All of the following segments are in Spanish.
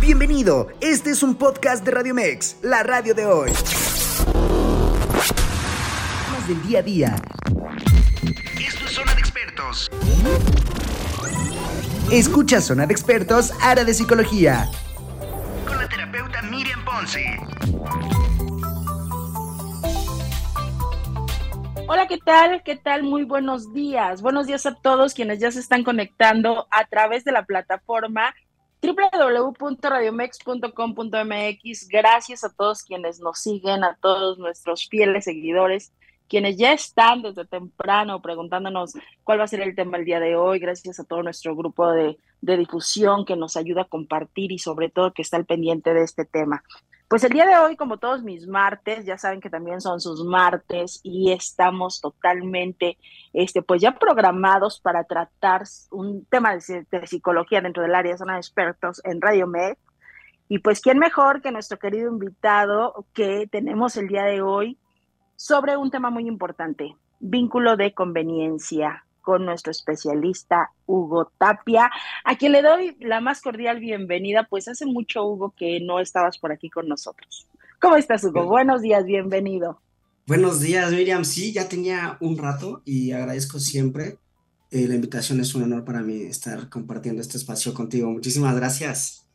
Bienvenido, este es un podcast de Radio Mex, la radio de hoy. Más del día a día. Es Zona de Expertos. Escucha Zona de Expertos, área de psicología. Con la terapeuta Miriam Ponce. Hola, ¿qué tal? ¿Qué tal? Muy buenos días. Buenos días a todos quienes ya se están conectando a través de la plataforma www.radiomex.com.mx. Gracias a todos quienes nos siguen, a todos nuestros fieles seguidores, quienes ya están desde temprano preguntándonos cuál va a ser el tema el día de hoy. Gracias a todo nuestro grupo de, de difusión que nos ayuda a compartir y sobre todo que está al pendiente de este tema. Pues el día de hoy, como todos mis martes, ya saben que también son sus martes y estamos totalmente, este, pues ya programados para tratar un tema de, de psicología dentro del área de zona de expertos en Radio Med. Y pues, ¿quién mejor que nuestro querido invitado que tenemos el día de hoy sobre un tema muy importante, vínculo de conveniencia con nuestro especialista Hugo Tapia, a quien le doy la más cordial bienvenida, pues hace mucho, Hugo, que no estabas por aquí con nosotros. ¿Cómo estás, Hugo? Buenos días, bienvenido. Buenos días, Miriam. Sí, ya tenía un rato y agradezco siempre. Eh, la invitación es un honor para mí estar compartiendo este espacio contigo. Muchísimas gracias.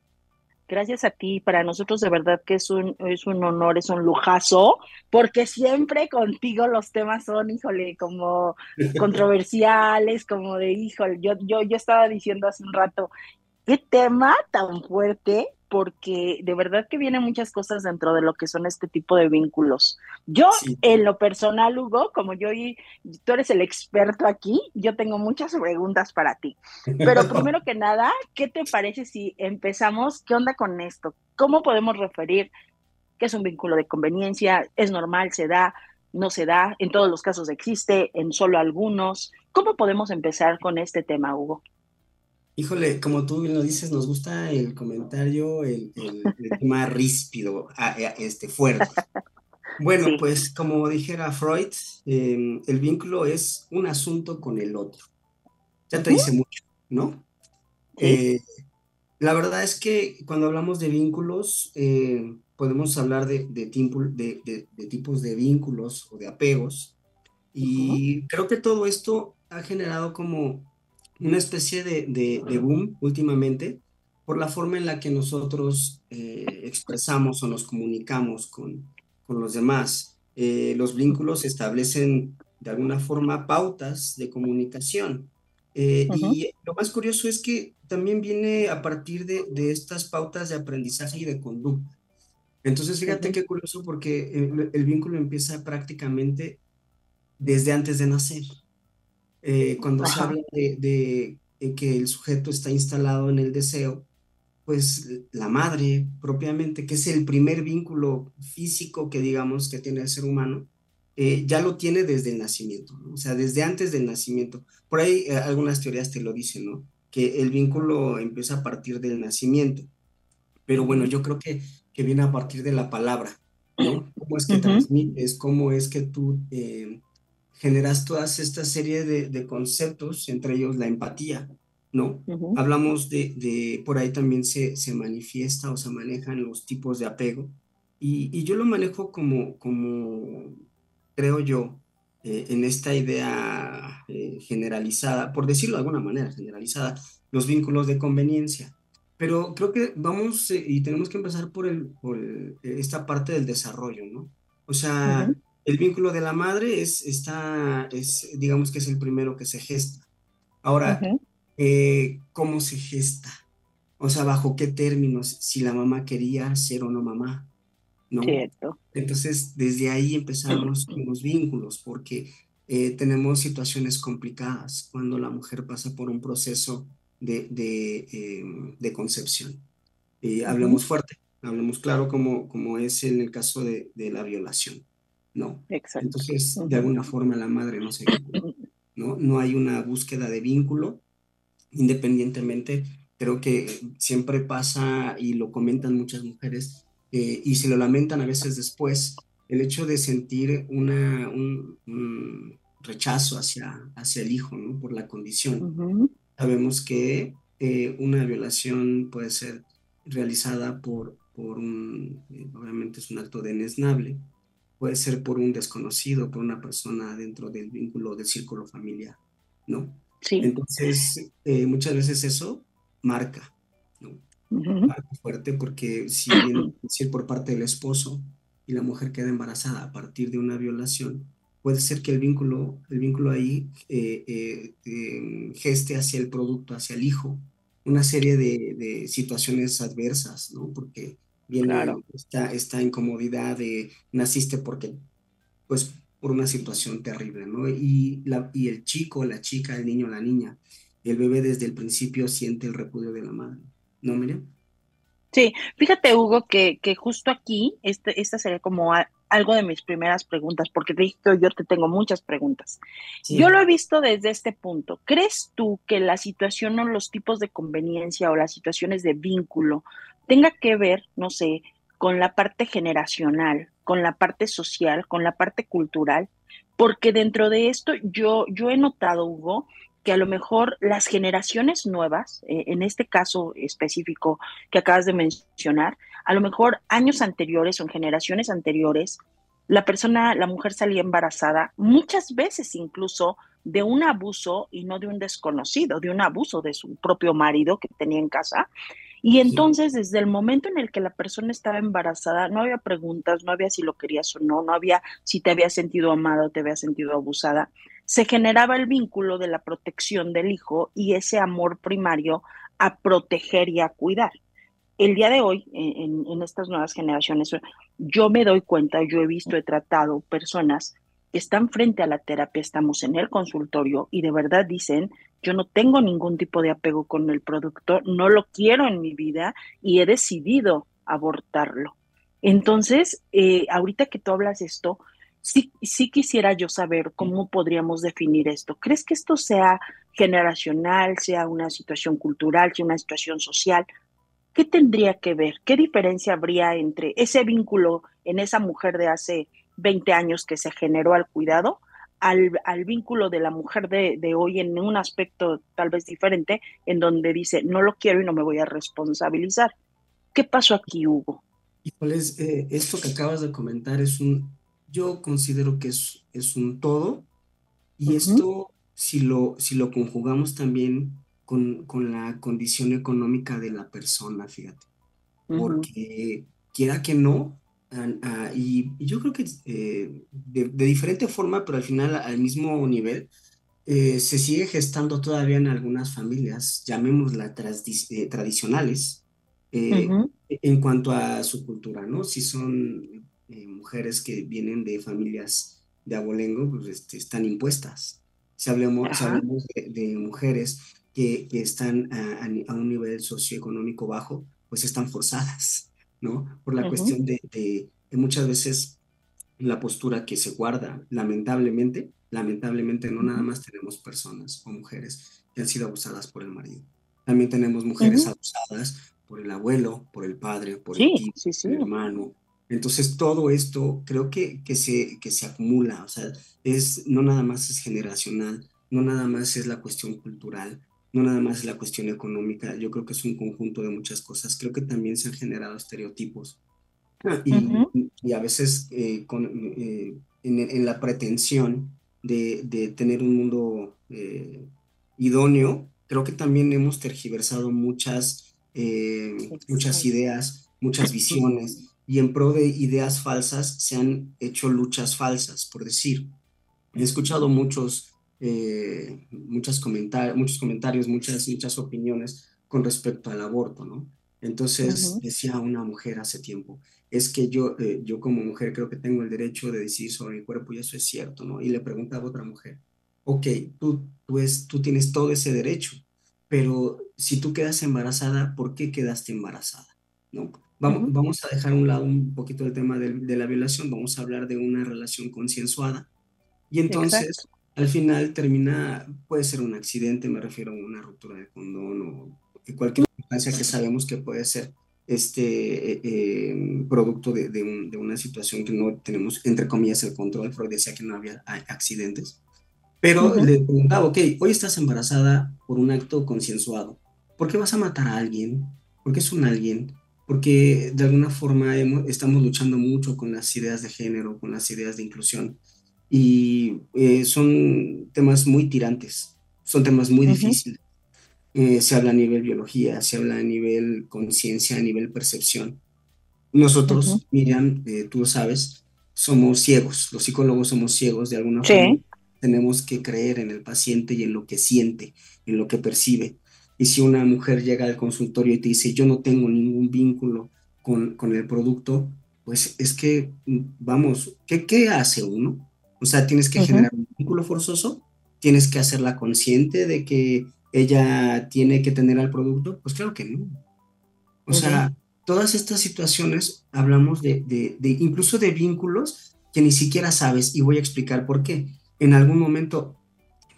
Gracias a ti, para nosotros de verdad que es un, es un honor, es un lujazo, porque siempre contigo los temas son, híjole, como controversiales, como de, híjole, yo, yo, yo estaba diciendo hace un rato, qué tema tan fuerte, porque de verdad que vienen muchas cosas dentro de lo que son este tipo de vínculos. Yo, sí. en lo personal, Hugo, como yo y tú eres el experto aquí, yo tengo muchas preguntas para ti. Pero primero que nada, ¿qué te parece si empezamos? ¿Qué onda con esto? ¿Cómo podemos referir qué es un vínculo de conveniencia? ¿Es normal? ¿Se da? ¿No se da? ¿En todos los casos existe? ¿En solo algunos? ¿Cómo podemos empezar con este tema, Hugo? Híjole, como tú bien lo dices, nos gusta el comentario, el, el, el tema ríspido, este, fuerte. Bueno, sí. pues como dijera Freud, eh, el vínculo es un asunto con el otro. Ya te dice mucho, ¿no? Eh, la verdad es que cuando hablamos de vínculos, eh, podemos hablar de, de, de, de, tipos de vínculos o de apegos. Y uh -huh. creo que todo esto ha generado como una especie de, de, de, boom últimamente por la forma en la que nosotros eh, expresamos o nos comunicamos con, con los demás. Eh, los vínculos establecen de alguna forma pautas de comunicación. Eh, uh -huh. Y lo más curioso es que también viene a partir de, de, estas pautas de aprendizaje y de conducta. Entonces, fíjate uh -huh. qué curioso porque el, el vínculo empieza prácticamente desde antes de nacer. Eh, cuando Ajá. se habla de, de, de, que el sujeto está instalado en el deseo, pues la madre propiamente, que es el primer vínculo físico que digamos que tiene el ser humano, eh, ya lo tiene desde el nacimiento, ¿no? o sea, desde antes del nacimiento. Por ahí eh, algunas teorías te lo dicen, ¿no? Que el vínculo empieza a partir del nacimiento. Pero bueno, yo creo que, que viene a partir de la palabra, ¿no? ¿Cómo es que uh -huh. transmites? ¿Cómo es que tú... Generas todas esta serie de, de, conceptos, entre ellos la empatía, ¿no? Uh -huh. Hablamos de, de, por ahí también se, se, manifiesta o se manejan los tipos de apego, y, y yo lo manejo como, como creo yo, eh, en esta idea eh, generalizada, por decirlo de alguna manera, generalizada, los vínculos de conveniencia. Pero creo que vamos eh, y tenemos que empezar por, el, por el, esta parte del desarrollo, ¿no? O sea, uh -huh el vínculo de la madre es, está, es, digamos que es el primero que se gesta. Ahora, uh -huh. eh, ¿cómo se gesta? O sea, ¿bajo qué términos? Si la mamá quería ser o no mamá, ¿no? Cierto. Entonces, desde ahí empezamos con los vínculos, porque eh, tenemos situaciones complicadas cuando la mujer pasa por un proceso de, de, eh, de concepción. Eh, hablemos fuerte, hablemos claro, como, como es en el caso de, de la violación. ¿No? Exacto. Entonces, de alguna forma la madre no se ¿no? No hay una búsqueda de vínculo, independientemente, creo que siempre pasa y lo comentan muchas mujeres eh, y se lo lamentan a veces después, el hecho de sentir una, un, un rechazo hacia, hacia el hijo, ¿no? Por la condición. Uh -huh. sabemos que eh, una violación puede ser realizada por, por un, eh, obviamente es un acto denesnable, puede ser por un desconocido, por una persona dentro del vínculo del círculo familiar, ¿no? Sí. Entonces, eh, muchas veces eso marca, ¿no? Marca fuerte porque si viene decir por parte del esposo y la mujer queda embarazada a partir de una violación, puede ser que el vínculo, el vínculo ahí eh, em, geste hacia el producto, hacia el hijo, una serie de, de situaciones adversas, ¿no? Porque viene esta, esta, incomodidad de naciste porque, pues, por una situación terrible, ¿no? Y, la, y el chico, la chica, el niño, la niña, el bebé desde el principio siente el repudio de la madre, ¿no, Miriam? Sí, fíjate, Hugo, que, que justo aquí, este, esta sería como algo de mis primeras preguntas, porque te yo te tengo muchas preguntas. Yo lo he visto desde este punto. ¿Crees tú que la situación o los tipos de conveniencia o las situaciones de vínculo tenga que ver, no sé, con la parte generacional, con la parte social, con la parte cultural, porque dentro de esto yo, yo he notado, Hugo, que a lo mejor las generaciones nuevas, eh, en este caso específico que acabas de mencionar, a lo mejor años anteriores o en generaciones anteriores, la persona, la mujer salía embarazada, muchas veces incluso de un abuso y no de un desconocido, de un abuso de su propio marido que tenía en casa, y entonces, desde el momento en el que la persona estaba embarazada, no había preguntas, no había si lo querías o no, no había si te había sentido amada o te había sentido abusada. Se generaba el vínculo de la protección del hijo y ese amor primario a proteger y a cuidar. El día de hoy, en, en estas nuevas generaciones, yo me doy cuenta, yo he visto, he tratado personas están frente a la terapia, estamos en el consultorio y de verdad dicen, yo no tengo ningún tipo de apego con el producto, no lo quiero en mi vida y he decidido abortarlo. Entonces, eh, ahorita que tú hablas esto, sí, sí quisiera yo saber cómo podríamos definir esto. ¿Crees que esto sea generacional, sea una situación cultural, sea una situación social? ¿Qué tendría que ver? ¿Qué diferencia habría entre ese vínculo en esa mujer de hace 20 años que se generó al cuidado, al, al vínculo de la mujer de, de, hoy en un aspecto tal vez diferente, en donde dice, no lo quiero y no me voy a responsabilizar. ¿Qué pasó aquí, Hugo? Híjoles, eh, esto que acabas de comentar es un, yo considero que es, es un todo, y esto, si lo, si lo conjugamos también con, con, la condición económica de la persona, fíjate, porque quiera que no, Ah, y, yo creo que eh, de, diferente forma, pero al final al mismo nivel, eh, se sigue gestando todavía en algunas familias, llamémoslas eh, tradicionales, en cuanto a su cultura, ¿no? Si son mujeres que vienen de familias de abolengo, pues este, están impuestas. Si hablamos, de, mujeres que, que están a, a, un nivel socioeconómico bajo, pues están forzadas. ¿No? Por la cuestión de, de, muchas veces la postura que se guarda, lamentablemente, lamentablemente no nada más tenemos personas o mujeres que han sido abusadas por el marido. También tenemos mujeres abusadas por el abuelo, por el padre, por el tío, el hermano. Entonces todo esto creo que, que, se, que se acumula, o sea, es, no nada más es generacional, no nada más es la cuestión cultural, no nada más es la cuestión económica, yo creo que es un conjunto de muchas cosas. Creo que también se han generado estereotipos. Y, a veces eh, con, eh, en, la pretensión de, de tener un mundo eh, idóneo, creo que también hemos tergiversado muchas, muchas ideas, muchas visiones. Y en pro de ideas falsas se han hecho luchas falsas, por decir. He escuchado muchos eh, muchos comentarios, muchas, muchas opiniones con respecto al aborto, ¿no? Entonces decía una mujer hace tiempo, es que yo, eh, yo como mujer creo que tengo el derecho de decidir sobre mi cuerpo y eso es cierto, ¿no? Y le preguntaba a otra mujer, ok, tú, tú, es, tú tienes todo ese derecho, pero si tú quedas embarazada, ¿por qué quedaste embarazada? ¿No? Vamos, vamos a dejar a un lado un poquito el tema de, de, la violación, vamos a hablar de una relación consensuada. Y entonces, al final termina, puede ser un accidente, me refiero a una ruptura de condón o cualquier circunstancia que sabemos que puede ser este eh, eh, producto de, de, una situación que no tenemos, entre comillas, el control. Freud decía que no había accidentes. Pero le preguntaba, ok, hoy estás embarazada por un acto consensuado. ¿Por qué vas a matar a alguien? ¿Por qué es un alguien? Porque de alguna forma estamos luchando mucho con las ideas de género, con las ideas de inclusión. Y eh, son temas muy tirantes, son temas muy difíciles. Eh, se habla a nivel biología, se habla a nivel conciencia, a nivel percepción. Nosotros, Miriam, eh, tú lo sabes, somos ciegos, los psicólogos somos ciegos de alguna forma. Tenemos que creer en el paciente y en lo que siente, en lo que percibe. Y si una mujer llega al consultorio y te dice, yo no tengo ningún vínculo con, con el producto, pues es que, vamos, ¿qué, qué hace uno? O sea, tienes que generar un vínculo forzoso, tienes que hacerla consciente de que ella tiene que tener al producto, pues claro que no. O sea, todas estas situaciones hablamos de, de, incluso de vínculos que ni siquiera sabes y voy a explicar por qué. En algún momento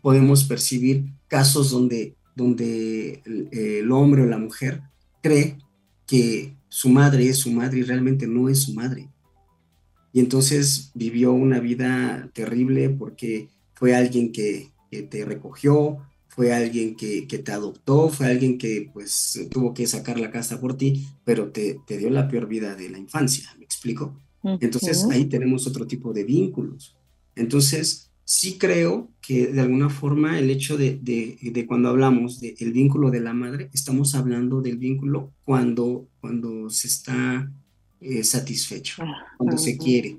podemos percibir casos donde, donde el, hombre o la mujer cree que su madre es su madre y realmente no es su madre. Y entonces vivió una vida terrible porque fue alguien que, que te recogió, fue alguien que, te adoptó, fue alguien que pues tuvo que sacar la casa por ti, pero te, dio la peor vida de la infancia, ¿me explico? Entonces ahí tenemos otro tipo de vínculos. Entonces sí creo que de alguna forma el hecho de, de, cuando hablamos del vínculo de la madre, estamos hablando del vínculo cuando, cuando se está eh, satisfecho, cuando se quiere,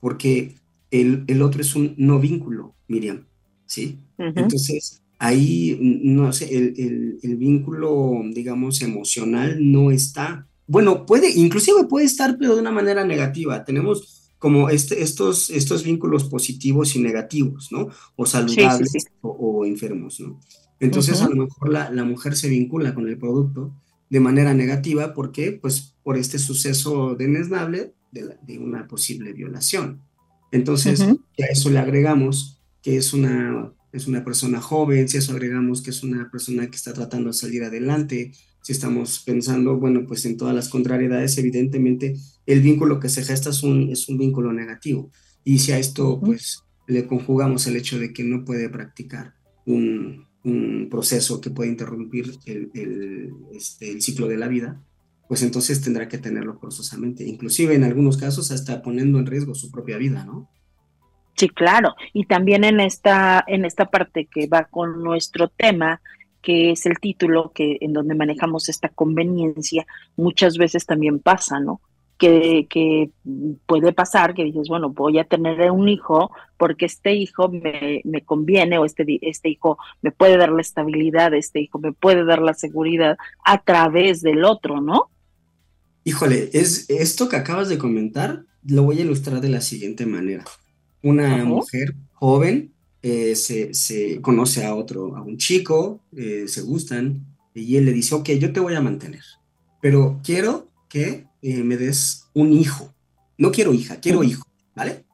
porque el, el, otro es un no vínculo, Miriam, ¿sí? Entonces ahí, no sé, el, el, vínculo, digamos, emocional no está. Bueno, puede, inclusive puede estar, pero de una manera negativa. Tenemos como este, estos, estos vínculos positivos y negativos, ¿no? O saludables O, enfermos, ¿no? Entonces, a lo mejor la, la, mujer se vincula con el producto de manera negativa, ¿por qué? Pues por este suceso denesnable de, de una posible violación. Entonces, a eso le agregamos que es una es una persona joven, si eso agregamos que es una persona que está tratando de salir adelante, si estamos pensando, bueno, pues en todas las contrariedades, evidentemente el vínculo que se gesta es un, es un vínculo negativo. Y si a esto, pues, le conjugamos el hecho de que no puede practicar un, un proceso que puede interrumpir el, el, este, el ciclo de la vida, pues entonces tendrá que tenerlo forzosamente, inclusive en algunos casos hasta poniendo en riesgo su propia vida, ¿no? Sí, claro. Y también en esta, en esta parte que va con nuestro tema, que es el título, que en donde manejamos esta conveniencia, muchas veces también pasa, ¿no? Que, que puede pasar que dices, bueno, voy a tener un hijo porque este hijo me, me conviene o este, este hijo me puede dar la estabilidad, este hijo me puede dar la seguridad a través del otro, ¿no? Híjole, es esto que acabas de comentar, lo voy a ilustrar de la siguiente manera una mujer joven eh, se, conoce a otro, a un chico, eh, se gustan, y él le dice, ok, yo te voy a mantener, pero quiero que eh, me des un hijo. No quiero hija, quiero hijo, ¿vale?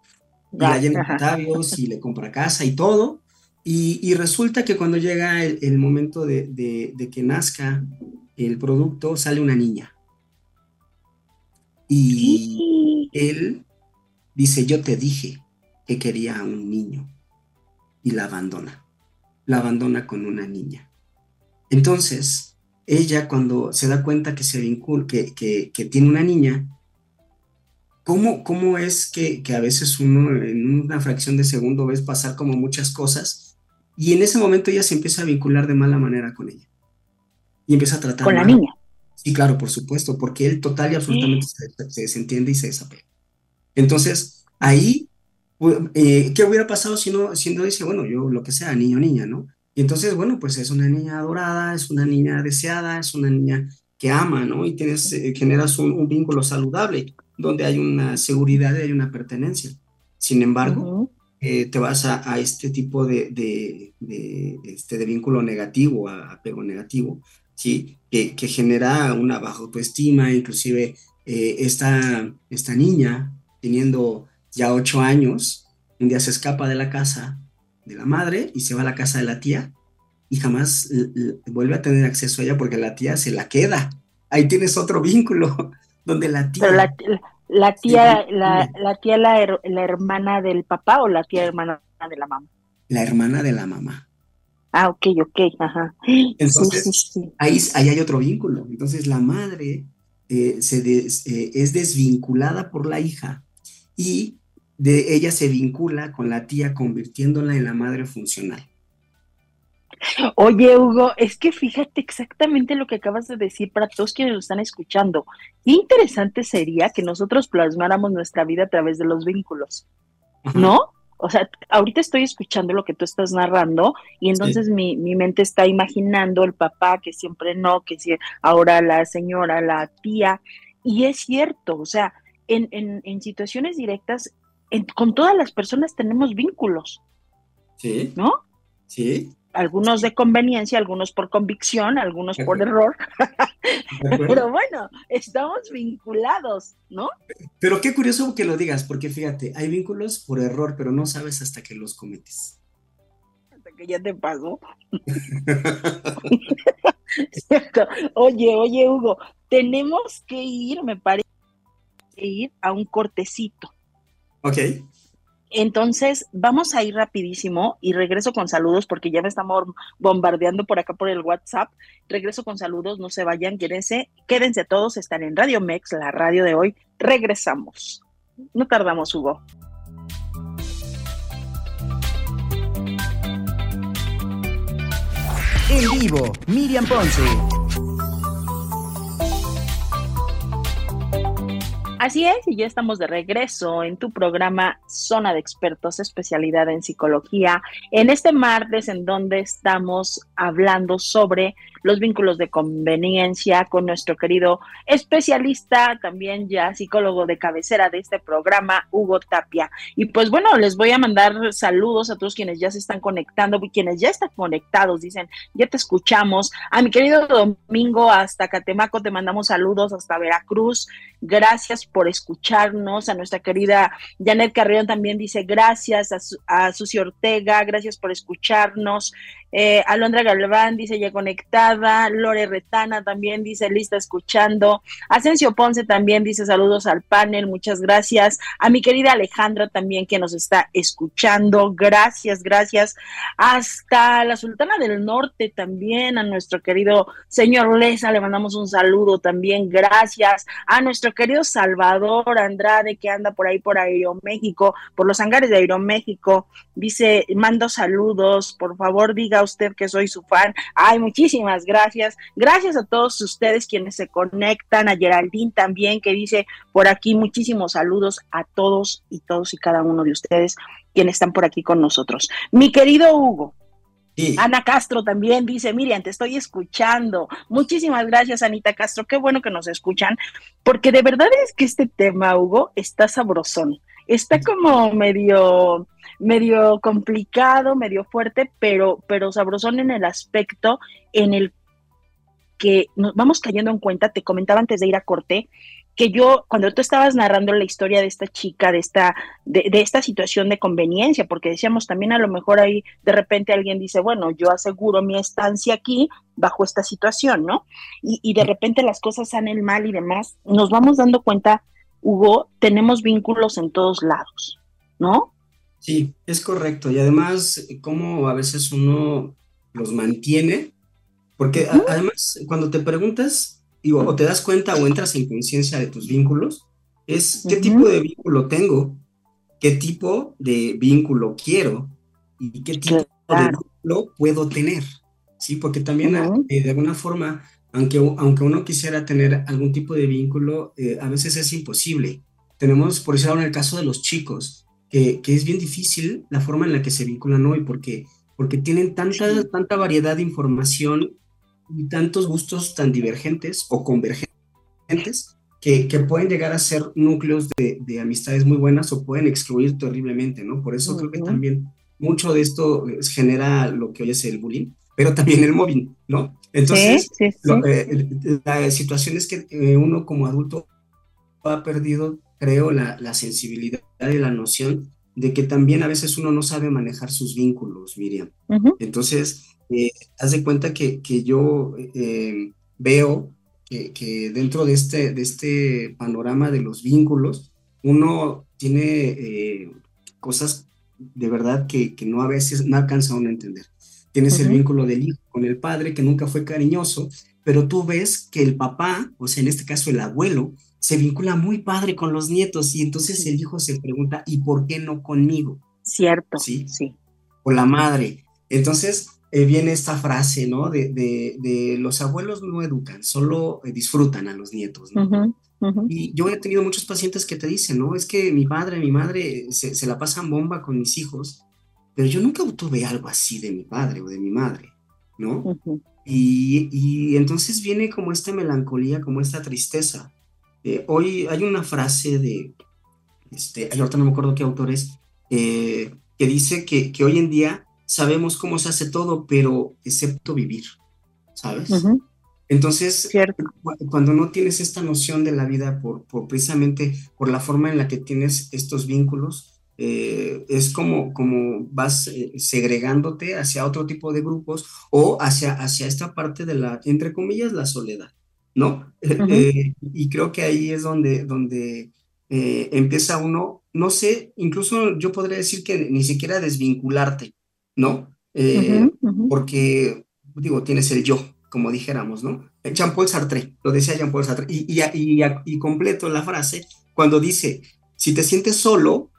Y la llena de y le compra casa y todo. Y, resulta que cuando llega el, momento de, de, que nazca el producto, sale una niña. Y él dice, yo te dije, que quería a un niño y la abandona. La abandona con una niña. Entonces, ella cuando se da cuenta que se vincula, que, que, tiene una niña, ¿cómo, cómo es que, que, a veces uno en una fracción de segundo ves pasar como muchas cosas y en ese momento ella se empieza a vincular de mala manera con ella? Y empieza a tratar con la niña. Sí, claro, por supuesto, porque él total y absolutamente se, se, desentiende y se desapega. Entonces, ahí eh, ¿Qué hubiera pasado si no, si no dice, bueno, yo lo que sea, niño o niña, ¿no? Y entonces, bueno, pues es una niña adorada, es una niña deseada, es una niña que ama, ¿no? Y tienes, eh, generas un, vínculo saludable donde hay una seguridad y hay una pertenencia. Sin embargo, eh, te vas a, este tipo de, de, este, de vínculo negativo, a, apego negativo, ¿sí? Que, que, genera una baja autoestima, inclusive esta, esta niña teniendo ya ocho años, un día se escapa de la casa de la madre y se va a la casa de la tía y jamás vuelve a tener acceso a ella porque la tía se la queda. Ahí tienes otro vínculo donde la tía... la, tía, la, tía la, hermana del papá o la tía hermana de la mamá. la hermana de la mamá. Ah, ok, ok, ajá. Entonces, Ahí, ahí, hay otro vínculo. Entonces, la madre eh, se eh, es desvinculada por la hija y de ella se vincula con la tía convirtiéndola en la madre funcional. Oye, Hugo, es que fíjate exactamente lo que acabas de decir para todos quienes lo están escuchando. Qué interesante sería que nosotros plasmáramos nuestra vida a través de los vínculos, ¿no? O sea, ahorita estoy escuchando lo que tú estás narrando y entonces mi, mi, mente está imaginando el papá que siempre no, que si ahora la señora, la tía. Y es cierto, o sea, en, en, en situaciones directas, con todas las personas tenemos vínculos. Sí. ¿No? Sí algunos de conveniencia, algunos por convicción, algunos por error. Pero bueno, estamos vinculados, ¿no? Pero qué curioso que lo digas, porque fíjate, hay vínculos por error, pero no sabes hasta que los cometes. Hasta que ya te pasó. Cierto. Oye, oye, Hugo, tenemos que ir, me parece, ir a un cortecito. Ok. Entonces, vamos a ir rapidísimo y regreso con saludos porque ya me estamos bombardeando por acá por el WhatsApp. Regreso con saludos, no se vayan, quédense, quédense todos, están en Radio Mex, la radio de hoy. Regresamos. No tardamos, Hugo. En vivo, Miriam Ponce. Así es, y ya estamos de regreso en tu programa Zona de Expertos, especialidad en psicología, en este martes en donde estamos hablando sobre los vínculos de conveniencia con nuestro querido especialista, también ya psicólogo de cabecera de este programa, Hugo Tapia. Y pues bueno, les voy a mandar saludos a todos quienes ya se están conectando quienes ya están conectados, dicen, ya te escuchamos. A mi querido Domingo hasta Catemaco te mandamos saludos hasta Veracruz. Gracias por escucharnos. A nuestra querida Janet Carrión también dice gracias. A, Susi Ortega, gracias por escucharnos. Eh, Alondra Galván dice ya conectada. Lore Retana también dice lista escuchando. Asensio Ponce también dice saludos al panel. Muchas gracias. A mi querida Alejandra también que nos está escuchando. Gracias, gracias. Hasta la Sultana del Norte también. A nuestro querido señor Lesa le mandamos un saludo también. Gracias. A nuestro querido Salvador Andrade que anda por ahí por Aeroméxico, por los hangares de Aeroméxico. Dice, mando saludos. Por favor, diga usted que soy su fan. Ay, muchísimas gracias. Gracias a todos ustedes quienes se conectan, a Geraldine también que dice por aquí muchísimos saludos a todos y todos y cada uno de ustedes quienes están por aquí con nosotros. Mi querido Hugo, Ana Castro también dice, Miriam, te estoy escuchando. Muchísimas gracias, Anita Castro. Qué bueno que nos escuchan, porque de verdad es que este tema, Hugo, está sabrosón. Está como medio medio complicado, medio fuerte, pero, pero sabrosón en el aspecto en el que nos vamos cayendo en cuenta, te comentaba antes de ir a corte, que yo, cuando tú estabas narrando la historia de esta chica, de esta, de, esta situación de conveniencia, porque decíamos también a lo mejor ahí de repente alguien dice, bueno, yo aseguro mi estancia aquí bajo esta situación, ¿no? Y, y de repente las cosas salen mal y demás, nos vamos dando cuenta, Hugo, tenemos vínculos en todos lados, ¿no? Sí, es correcto. Y además, cómo a veces uno los mantiene, porque además, cuando te preguntas, digo, o te das cuenta o entras en conciencia de tus vínculos, es qué tipo de vínculo tengo, qué tipo de vínculo quiero y qué tipo de vínculo puedo tener. Sí, porque también eh, de alguna forma, aunque, aunque uno quisiera tener algún tipo de vínculo, eh, a veces es imposible. Tenemos, por eso en el caso de los chicos, que, es bien difícil la forma en la que se vinculan hoy, porque, porque tienen tanta, tanta variedad de información y tantos gustos tan divergentes o convergentes que, que pueden llegar a ser núcleos de, de, amistades muy buenas o pueden excluir terriblemente, ¿no? Por eso creo que también mucho de esto eh, genera lo que hoy es el bullying, pero también el mobbing, ¿no? Entonces, eh, la situación es que eh, uno como adulto ha perdido creo, la, la, sensibilidad y la noción de que también a veces uno no sabe manejar sus vínculos, Miriam. Entonces, eh, haz de cuenta que, que yo eh, veo que, que, dentro de este, de este panorama de los vínculos, uno tiene eh, cosas de verdad que, que no a veces no alcanza a uno a entender. Tienes el vínculo del hijo con el padre que nunca fue cariñoso, pero tú ves que el papá, o sea, en este caso el abuelo, se vincula muy padre con los nietos y entonces el hijo se pregunta, ¿y por qué no conmigo? Cierto, sí. sí. O la madre. Entonces eh, viene esta frase, ¿no? De, de, los abuelos no educan, solo eh, disfrutan a los nietos, ¿no? Y yo he tenido muchos pacientes que te dicen, no, es que mi padre, mi madre se, se la pasan bomba con mis hijos, pero yo nunca tuve algo así de mi padre o de mi madre, ¿no? y, y, entonces viene como esta melancolía, como esta tristeza. Eh, hoy hay una frase de, este, ahorita no me acuerdo qué autor es, eh, que dice que, que, hoy en día sabemos cómo se hace todo, pero excepto vivir, ¿sabes? Entonces, cuando no tienes esta noción de la vida por, por, precisamente por la forma en la que tienes estos vínculos, eh, es como, como vas eh, segregándote hacia otro tipo de grupos o hacia, hacia esta parte de la, entre comillas, la soledad, ¿no? Eh, y creo que ahí es donde, donde empieza uno, no sé, incluso yo podría decir que ni siquiera desvincularte, ¿no? Porque, digo, tienes el yo, como dijéramos, ¿no? Jean-Paul Sartre, lo decía Jean-Paul Sartre, y, y, y, y, completo la frase cuando dice, si te sientes solo,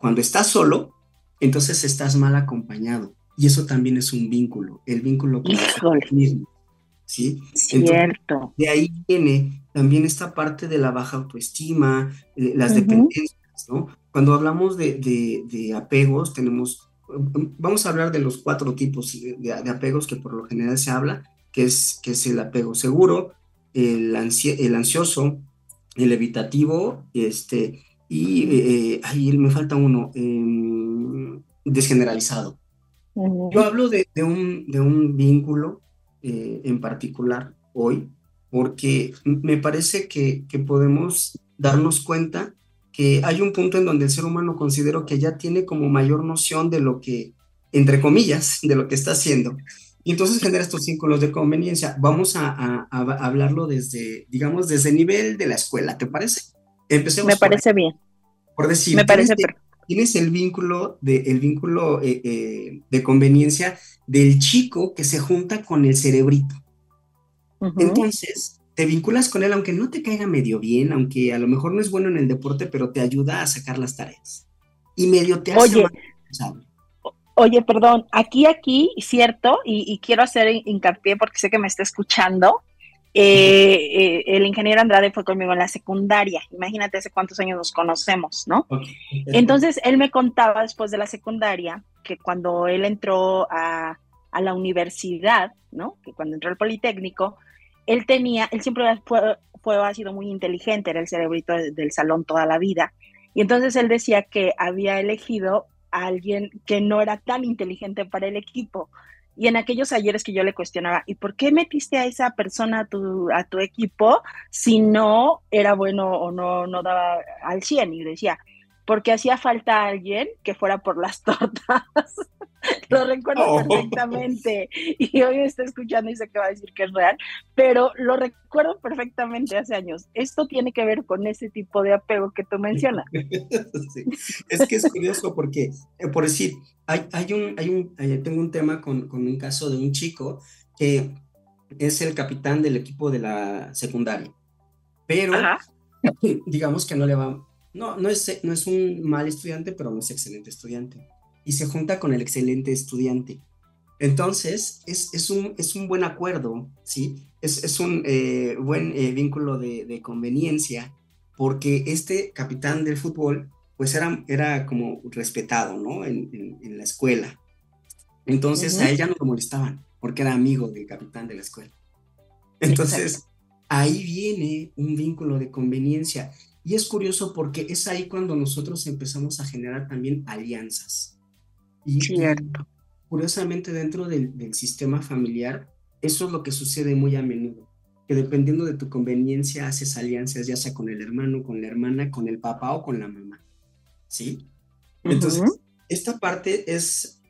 cuando estás solo, entonces estás mal acompañado. Y eso también es un vínculo, el vínculo con el mismo. ¿Sí? Cierto. de ahí viene también esta parte de la baja autoestima, eh, las dependencias, ¿no? Cuando hablamos de, de, apegos, tenemos, vamos a hablar de los cuatro tipos de, apegos que por lo general se habla, que es, que es el apego seguro, el, el ansioso, el evitativo, este, y eh, ahí me falta uno, em, desgeneralizado. Yo hablo de, de, un, de un vínculo eh, en particular hoy, porque me parece que, que podemos darnos cuenta que hay un punto en donde el ser humano considero que ya tiene como mayor noción de lo que, entre comillas, de lo que está haciendo. Y entonces genera estos vínculos de conveniencia. Vamos a, a, a hablarlo desde, digamos, desde el nivel de la escuela, ¿te parece? Empecemos Me parece bien. Por decir, Me parece tienes, tienes el vínculo, de, el vínculo eh, eh, de conveniencia del chico que se junta con el cerebrito. Entonces, te vinculas con él, aunque no te caiga medio bien, aunque a lo mejor no es bueno en el deporte, pero te ayuda a sacar las tareas. Y medio te hace Oye, Oye, perdón, aquí, aquí, cierto, y, y, quiero hacer hincapié porque sé que me está escuchando, eh, eh, el ingeniero Andrade fue conmigo en la secundaria. Imagínate hace cuántos años nos conocemos, ¿no? Entonces, él me contaba después de la secundaria que cuando él entró a, la universidad, ¿no? Que cuando entró al Politécnico, él tenía, él siempre fue, fue, ha sido muy inteligente, era el cerebrito del salón toda la vida. Y entonces él decía que había elegido a alguien que no era tan inteligente para el equipo, y en aquellos ayeres que yo le cuestionaba, ¿y por qué metiste a esa persona a tu, a tu equipo si no era bueno o no, no daba al 100? Y decía, porque hacía falta alguien que fuera por las tortas. lo recuerdo oh. perfectamente y hoy está escuchando y sé que va a decir que es real, pero lo recuerdo perfectamente hace años. Esto tiene que ver con ese tipo de apego que tú mencionas. Es que es curioso porque, eh, por decir, hay, hay un, hay un, eh, tengo un tema con, con un caso de un chico que es el capitán del equipo de la secundaria, pero digamos que no le va, no, no es, no es un mal estudiante, pero no es excelente estudiante y se junta con el excelente estudiante. Entonces, es, es, un, es un buen acuerdo, ¿sí? Es, es un eh, buen eh, vínculo de, de, conveniencia, porque este capitán del fútbol, pues era, era como respetado, ¿no? En, en, la escuela. Entonces, a ella no lo molestaban, porque era amigo del capitán de la escuela. Entonces, ahí viene un vínculo de conveniencia. Y es curioso porque es ahí cuando nosotros empezamos a generar también alianzas. Y, Cierto. curiosamente dentro del, sistema familiar, eso es lo que sucede muy a menudo, que dependiendo de tu conveniencia haces alianzas, ya sea con el hermano, con la hermana, con el papá o con la mamá. ¿Sí? Entonces, esta parte es,